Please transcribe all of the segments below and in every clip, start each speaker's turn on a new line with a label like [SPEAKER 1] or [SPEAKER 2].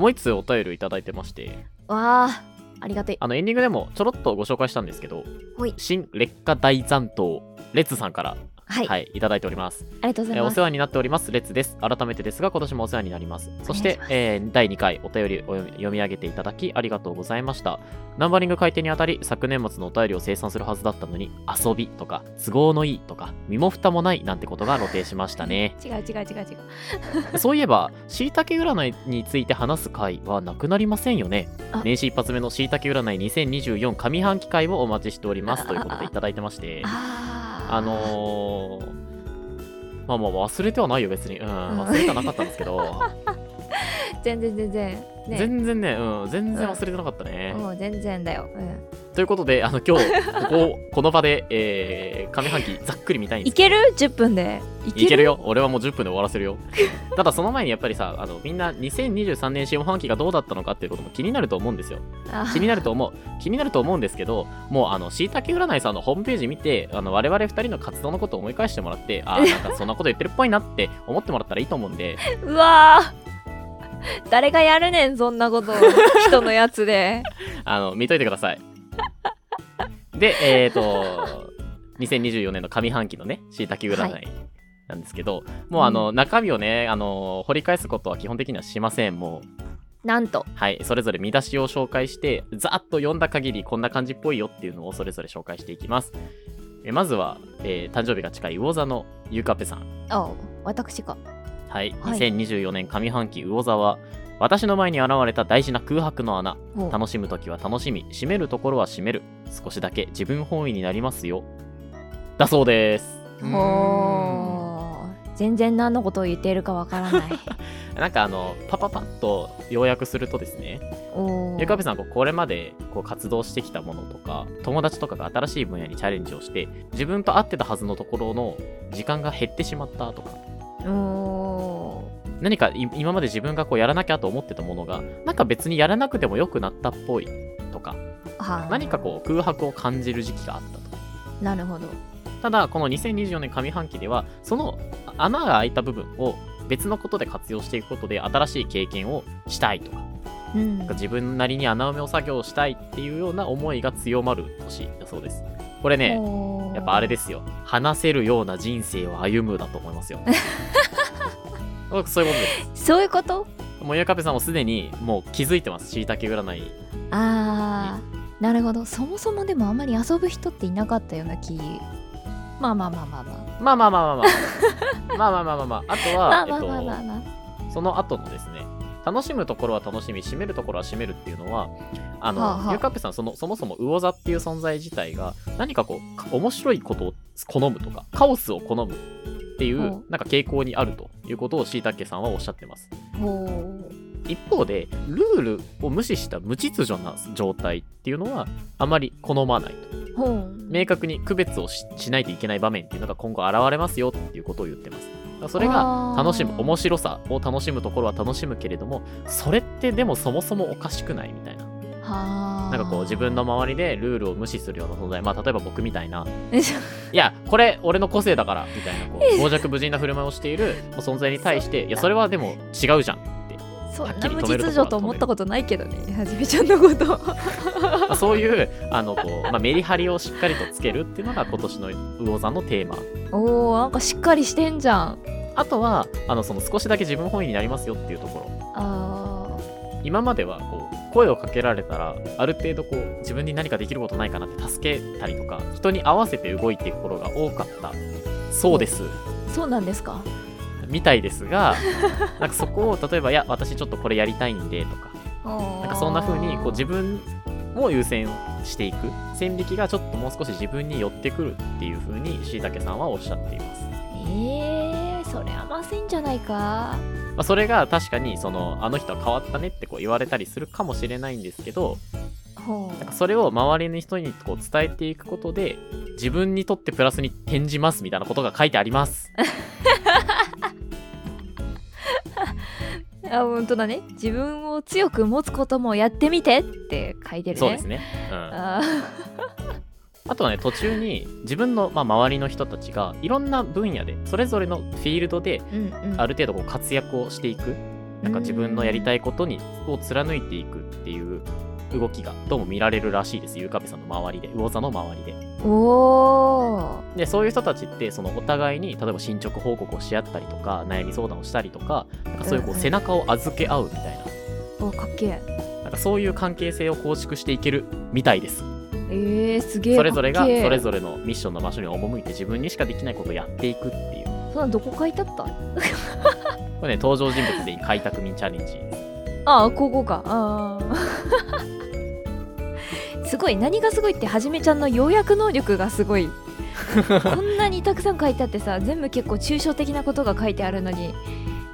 [SPEAKER 1] もう一つお便りをいただいてまして。
[SPEAKER 2] わあありがてえ。
[SPEAKER 1] あのエンディングでもちょろっとご紹介したんですけど新劣化大残党レッツさんから
[SPEAKER 2] はい、
[SPEAKER 1] はい、いただいております。
[SPEAKER 2] ありがとうございます
[SPEAKER 1] えーお世話になっております、レッツです。改めてですが、今年もお世話になります。そしてえー第2回お便りを読み上げていただき、ありがとうございました。ナンバリング改定にあたり、昨年末のお便りを生産するはずだったのに、遊びとか、都合のいいとか、身も蓋もないなんてことが露呈しましたね。
[SPEAKER 2] 違う違う違う違う
[SPEAKER 1] そういえば、しいたけ占いについて話す回はなくなりませんよね
[SPEAKER 2] あ。
[SPEAKER 1] 年始一発目のしいたけ占い2024上半期会をお待ちしております。ということでいただいてまして。
[SPEAKER 2] あ
[SPEAKER 1] のー、まあまあ忘れてはないよ別に、うん、忘れてはなかったんですけど。
[SPEAKER 2] 全然全然。ね。
[SPEAKER 1] 全然ね、うん、全然忘れてなかったね、
[SPEAKER 2] もう全然だよ、うん、
[SPEAKER 1] ということであの今日ここ この場で、えー、上半期ざっくり見たいんです
[SPEAKER 2] いける ?10 分で。い
[SPEAKER 1] いけるよ。俺はもう10分で終わらせるよ。ただその前にやっぱりさあのみんな2023年下半期がどうだったのかっていうことも気になると思うんですよ。
[SPEAKER 2] あ
[SPEAKER 1] 気になると思う。気になると思うんですけどもうあのしいたけ占いさんのホームページ見てあの我々2人の活動のことを思い返してもらってあーなんかそんなこと言ってるっぽいなって思ってもらったらいいと思うんで。
[SPEAKER 2] うわー誰がやるねんそんなこと 人のやつで。
[SPEAKER 1] あの見といてください。でえっ、ー、と2024年の上半期のねしいたけ占いなんですけど、もうあの、中身をねあの掘り返すことは基本的にはしませんもう。
[SPEAKER 2] なんと。
[SPEAKER 1] はい、それぞれ見出しを紹介して、ざーっと読んだ限りこんな感じっぽいよっていうのをそれぞれ紹介していきます。えまずは、えー誕生日が近い魚座のゆうかぺさん。
[SPEAKER 2] あ私か
[SPEAKER 1] はい、
[SPEAKER 2] はい。
[SPEAKER 1] 2024年上半期魚座は、私の前に現れた大事な空白の穴。楽しむときは楽しみ、閉めるところは閉める。少しだけ自分本位になりますよ。だそうです。
[SPEAKER 2] 全然何のことを言っているかわからない。
[SPEAKER 1] なんかあの、パパパッと要約するとですね、ゆかべさんこうこれまでこう活動してきたものとか友達とかが新しい分野にチャレンジをして自分と合ってたはずのところの時間が減ってしまったとか。
[SPEAKER 2] お
[SPEAKER 1] 何かい今まで自分がこうやらなきゃと思ってたものがなんか別にやらなくてもよくなったっぽいとか何かこう空白を感じる時期があったと
[SPEAKER 2] なるほど
[SPEAKER 1] ただこの2024年上半期ではその穴が開いた部分を別のことで活用していくことで新しい経験をしたいとか
[SPEAKER 2] うん
[SPEAKER 1] なんか自分なりに穴埋めを作業をしたいっていうような思いが強まる年だそうです。これね、やっぱあれですよ。話せるような人生を歩むだと思いますよ。僕そういうことです。
[SPEAKER 2] そういうこと？
[SPEAKER 1] もうゆかぺさんもすでにもう気づいてます。しいたけ占い。
[SPEAKER 2] あーなるほどそもそもでもあんまり遊ぶ人っていなかったような気まあまあまあまあまあ
[SPEAKER 1] まあまあまあまあまあ。まあまあまあまあまあ。あとは、
[SPEAKER 2] まあまあまあまあ
[SPEAKER 1] その後のですね、楽しむところは楽しみ、締めるところは締めるっていうのは、あの、
[SPEAKER 2] はあはあ
[SPEAKER 1] ゆかぺさんその、そもそも魚座っていう存在自体が、何かこう、か面白いことを好むとか、カオスを好むっていう、
[SPEAKER 2] ほ
[SPEAKER 1] なんか傾向にあるということをしいたけさんはおっしゃってます。一方で、ルールを無視した無秩序な状態っていうのは、あまり好まないと。明確に区別をししないといけない場面っていうのが今後現れますよっていうことを言ってます。それが楽しむ、面白さを楽しむところは楽しむけれども、それってでもそもそもおかしくないみたいな。んかこう自分の周りでルールを無視するような存在、まあ例えば僕みたいな、
[SPEAKER 2] え
[SPEAKER 1] いや、これ俺の個性だからみたいな、こう、傍若無人な振る舞いをしている存在に対して、いや、それはでも違うじゃんって。
[SPEAKER 2] そん
[SPEAKER 1] はっき
[SPEAKER 2] な無秩序と思ったことないけどねはじめちゃんのこと。
[SPEAKER 1] まあ、そういう、あの、こう、まあ、メリハリをしっかりとつけるっていうのが今年の魚座のテーマ。
[SPEAKER 2] おーなんかしっかりしてんじゃん。
[SPEAKER 1] あとはあのその少しだけ自分本位になりますよっていうところ。
[SPEAKER 2] あ
[SPEAKER 1] 今まではこう声をかけられたらある程度こう自分に何かできることないかなって助けたりとか人に合わせて動いていくことが多かったそうです。
[SPEAKER 2] ーそうなんですか？
[SPEAKER 1] みたいですが なんかそこを例えばいや私ちょっとこれやりたいんでとか
[SPEAKER 2] な
[SPEAKER 1] なんかそんな風にこう自分を優先していく線引きがちょっともう少し自分に寄ってくるっていう風にしいたけさんはおっしゃっています。
[SPEAKER 2] えー、それ甘せんじゃないか。
[SPEAKER 1] まあ、それが確かにそのあの人は変わったねってこう言われたりするかもしれないんですけど
[SPEAKER 2] ほ
[SPEAKER 1] なんかそれを周りの人にこう伝えていくことで自分にとってプラスに転じますみたいなことが書いてあります。
[SPEAKER 2] う あ本当だね。自分を強く持つこともやってみてって書いてるね。
[SPEAKER 1] そうですね。うん、
[SPEAKER 2] あ
[SPEAKER 1] あとはね途中に自分の、まあ、周りの人たちがいろんな分野でそれぞれのフィールドである程度こう活躍をしていく。なんか自分のやりたいことにを貫いていくっていう動きがどうも見られるらしいですゆうかべさんの周りで。魚座の周りで。
[SPEAKER 2] おー。
[SPEAKER 1] でそういう人たちってそのお互いに例えば進捗報告をし合ったりとか悩み相談をしたりとかなんかそういうこ
[SPEAKER 2] うんうん。
[SPEAKER 1] う背中を預け合うみたいな。
[SPEAKER 2] おかっけえ。
[SPEAKER 1] なんかそういう関係性を構築していけるみたいです
[SPEAKER 2] えー、すげえ
[SPEAKER 1] それぞれがそれぞれのミッションの場所に赴いて自分にしかできないことをやっていくっていう。
[SPEAKER 2] そんなどこ書いてあった？
[SPEAKER 1] これね登場人物で開拓民チャレンジ
[SPEAKER 2] ああここか。ああすごい何がすごいってはじめちゃんの要約能力がすごい。こんなにたくさん書いてあってさ全部結構抽象的なことが書いてあるのに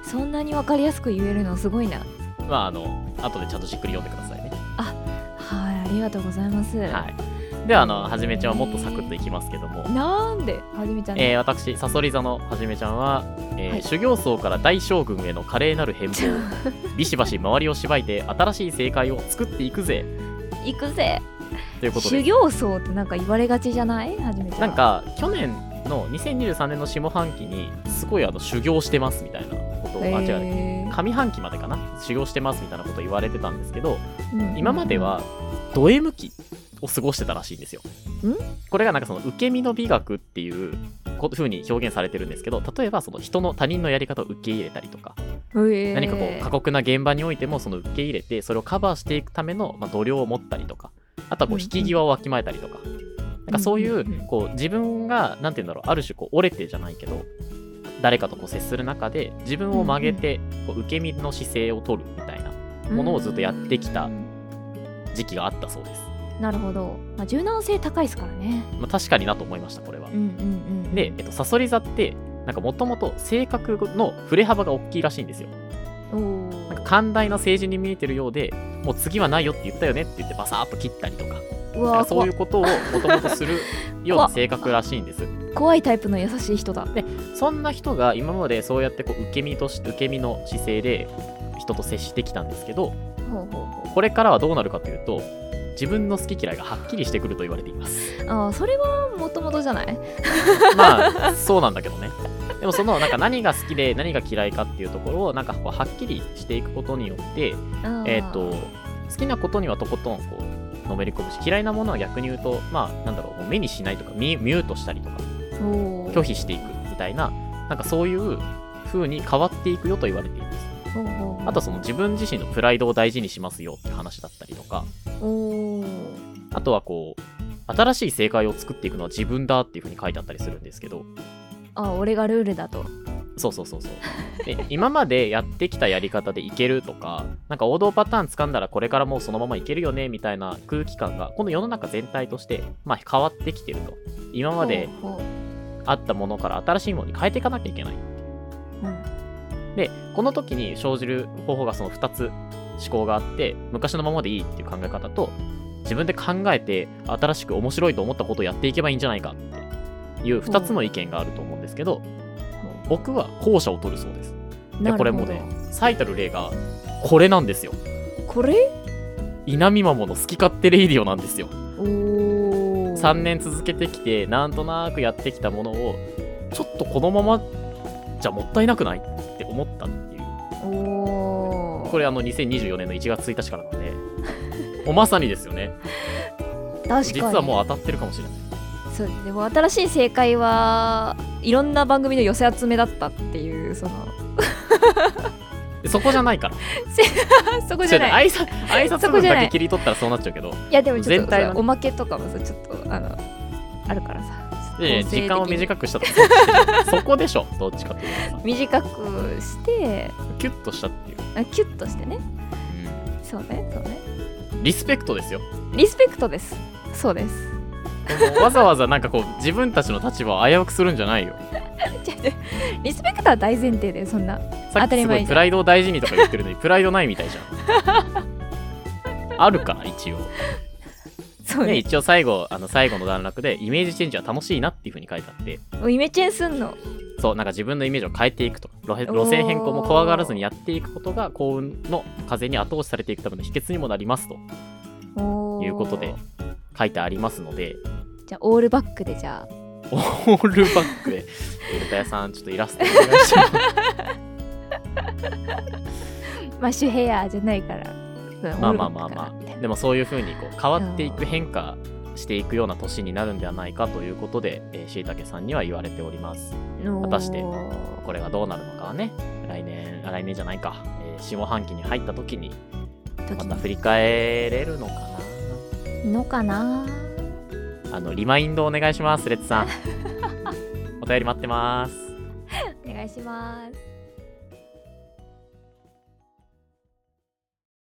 [SPEAKER 2] そんなに分かりやすく言えるのすごいな。
[SPEAKER 1] まああの後でちゃんとじっくり読んでくださいね。
[SPEAKER 2] はいありがとうございます、
[SPEAKER 1] はいではあのはじめちゃんはもっとサクッといきますけども。
[SPEAKER 2] なんではじめちゃん、
[SPEAKER 1] えー、私さそり座のはじめちゃんは、えー
[SPEAKER 2] はい。
[SPEAKER 1] 修行僧から大将軍への華麗なる変貌。ビシバシ周りをしばいて新しい正解を作っていくぜ。
[SPEAKER 2] 行くぜ。
[SPEAKER 1] ということで。
[SPEAKER 2] 修行僧ってなんか言われがちじゃない？はじめちゃん
[SPEAKER 1] なんか去年の2023年の下半期にすごいあの修行してますみたいなことを、あ違う
[SPEAKER 2] へー。
[SPEAKER 1] 上半期までかな？修行してますみたいなことを言われてたんですけど
[SPEAKER 2] うん
[SPEAKER 1] 今まではド M 期を過ごしてたらしいんですよ。
[SPEAKER 2] ん？
[SPEAKER 1] これがなんかその受け身の美学っていうこ風に表現されてるんですけど例えばその人の他人のやり方を受け入れたりとか
[SPEAKER 2] へー
[SPEAKER 1] 何かこう過酷な現場においてもその受け入れてそれをカバーしていくための、まあ、度量を持ったりとかあとはこう
[SPEAKER 2] うんうん。
[SPEAKER 1] 引き際をわきまえたりとか、なんかそういう
[SPEAKER 2] うんうんうん。
[SPEAKER 1] こう自分がなんて言うんだろうある種こう折れてじゃないけど誰かとこう接する中で自分を曲げてこう受け身の姿勢を取るみたいなものをずっとやってきた
[SPEAKER 2] うん
[SPEAKER 1] 時期があったそうです、
[SPEAKER 2] なるほど、まあ、柔軟性高いですからね。
[SPEAKER 1] まあ、確かになと思いましたこれは。
[SPEAKER 2] うんうんうん
[SPEAKER 1] で、えっと、サソリ座ってなんかもともと性格の振れ幅が大きいらしいんですよ。
[SPEAKER 2] お
[SPEAKER 1] なんか
[SPEAKER 2] ー
[SPEAKER 1] 寛大な政治に見えてるようでもう次はないよって言ったよねって言ってバサーッと切ったりとか。か
[SPEAKER 2] わ
[SPEAKER 1] そういうことをもともとするような性格らしいんです。
[SPEAKER 2] 怖怖いタイプの優しい人だ。
[SPEAKER 1] そんな人が今までそうやってこう受け身とし受け身の姿勢で人と接してきたんですけど
[SPEAKER 2] ほうほうほ
[SPEAKER 1] これからはどうなるかというと自分の好き嫌いがはっきりしてくると言われています。
[SPEAKER 2] うああそれはもともとじゃない？
[SPEAKER 1] まあそうなんだけどね。でもそのなんか何が好きで何が嫌いかっていうところをなんかこうはっきりしていくことによってえっ、と好きなことにはとことんこうのめり込む。し嫌いなものは逆に言うとまあなんだろう目にしないとかミミュートしたりとか拒否していくみたいななんかそういう風に変わっていくよと言われていますあとその自分自身のプライドを大事にしますよって話だったりとか。あとはこう新しい正解を作っていくのは自分だっていう風に書いてあったりするんですけど。
[SPEAKER 2] あ俺がルールだと。
[SPEAKER 1] そうそうそうそう。で今までやってきたやり方でいけるとかなんか王道パターン掴んだらこれからもうそのままいけるよねみたいな空気感がこの世の中全体として、まあ、変わってきてると。今まであったものから新しいものに変えていかなきゃいけない。う
[SPEAKER 2] うん
[SPEAKER 1] でこの時に生じる方法がその2つ思考があって昔のままでいいっていう考え方と自分で考えて新しく面白いと思ったことをやっていけばいいんじゃないかっていう2つの意見があると思うんですけど僕は後者を取るそうです。でこれもね最たる例がこれなんですよ。
[SPEAKER 2] これ？
[SPEAKER 1] 稲見マモの好き勝手レイディオなんですよ。
[SPEAKER 2] おお
[SPEAKER 1] 3年続けてきてなんとなくやってきたものをちょっとこのままじゃもったいなくない？って思ったっていう。
[SPEAKER 2] おお
[SPEAKER 1] これあの2024年の1月1日からなんで。もうまさにですよね。
[SPEAKER 2] 確かに。
[SPEAKER 1] 実はもう当たってるかもしれない。
[SPEAKER 2] そうでも新しい正解はいろんな番組の寄せ集めだったっていうその。
[SPEAKER 1] で そこじゃないから。
[SPEAKER 2] そこじゃない。い
[SPEAKER 1] 挨拶挨拶文
[SPEAKER 2] そこじゃない。
[SPEAKER 1] だけ切り取ったらそうなっちゃうけど。
[SPEAKER 2] やでもちょっと
[SPEAKER 1] 全体
[SPEAKER 2] おまけとかもさちょっとあのあるからさ
[SPEAKER 1] で時間を短くしたとか。そこでしょどっちかっていうとさ。
[SPEAKER 2] 短くして
[SPEAKER 1] キュッとしたっていう、
[SPEAKER 2] あキュッとしてね。そうねそうね。
[SPEAKER 1] うんリスペクトですよ。
[SPEAKER 2] リスペクトです。そうです。
[SPEAKER 1] このわざわざなんかこう自分たちの立場を危うくするんじゃないよ。
[SPEAKER 2] リスペクトは大前提でそんな。
[SPEAKER 1] さっきすご
[SPEAKER 2] 当たり前
[SPEAKER 1] プライドを大事にとか言ってるのにプライドないみたいじゃん。あるから一応。ね、
[SPEAKER 2] そうね。
[SPEAKER 1] 一応最後あの最後の段落でイメージチェンジは楽しいなっていう風に書いてあって。
[SPEAKER 2] イメチェンすんの？
[SPEAKER 1] そうなんか自分のイメージを変えていくと。か路線路線変更も怖がらずにやっていくことが幸運の風に後押しされていくための秘訣にもなりますと。いうことで書いてありますので。
[SPEAKER 2] じゃあオールバックでじゃあ。
[SPEAKER 1] オールバックで。エルタ屋さんちょっとイラストお願いします。
[SPEAKER 2] マッシュヘアじゃないから
[SPEAKER 1] まあまあまあまあ。でもそういう風にこう変わっていく変化していくような年になるんではないかということでしいたけさんには言われております。果たしてこれがどうなるのかはね。来年来年じゃないか、えー、下半期に入った時に。また振り返れるのか
[SPEAKER 2] な？のかな？
[SPEAKER 1] あのリマインドお願いしますレッツさん。お便り待ってます。
[SPEAKER 2] お願いします